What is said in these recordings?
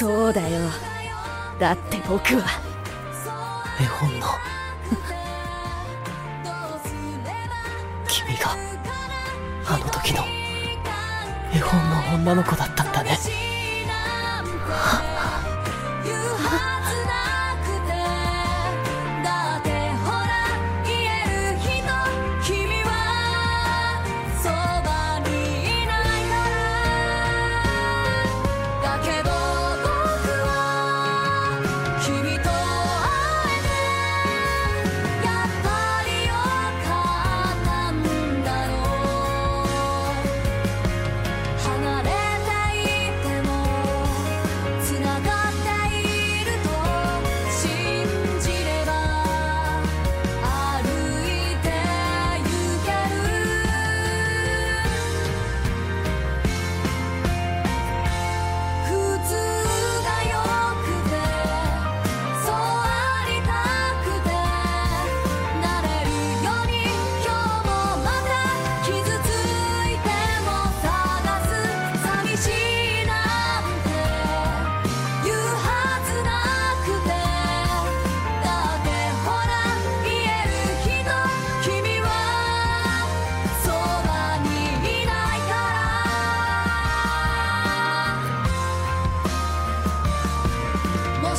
そうだよ。だって僕は。絵本の。君があの時の絵本の女の子だった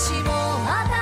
私もまた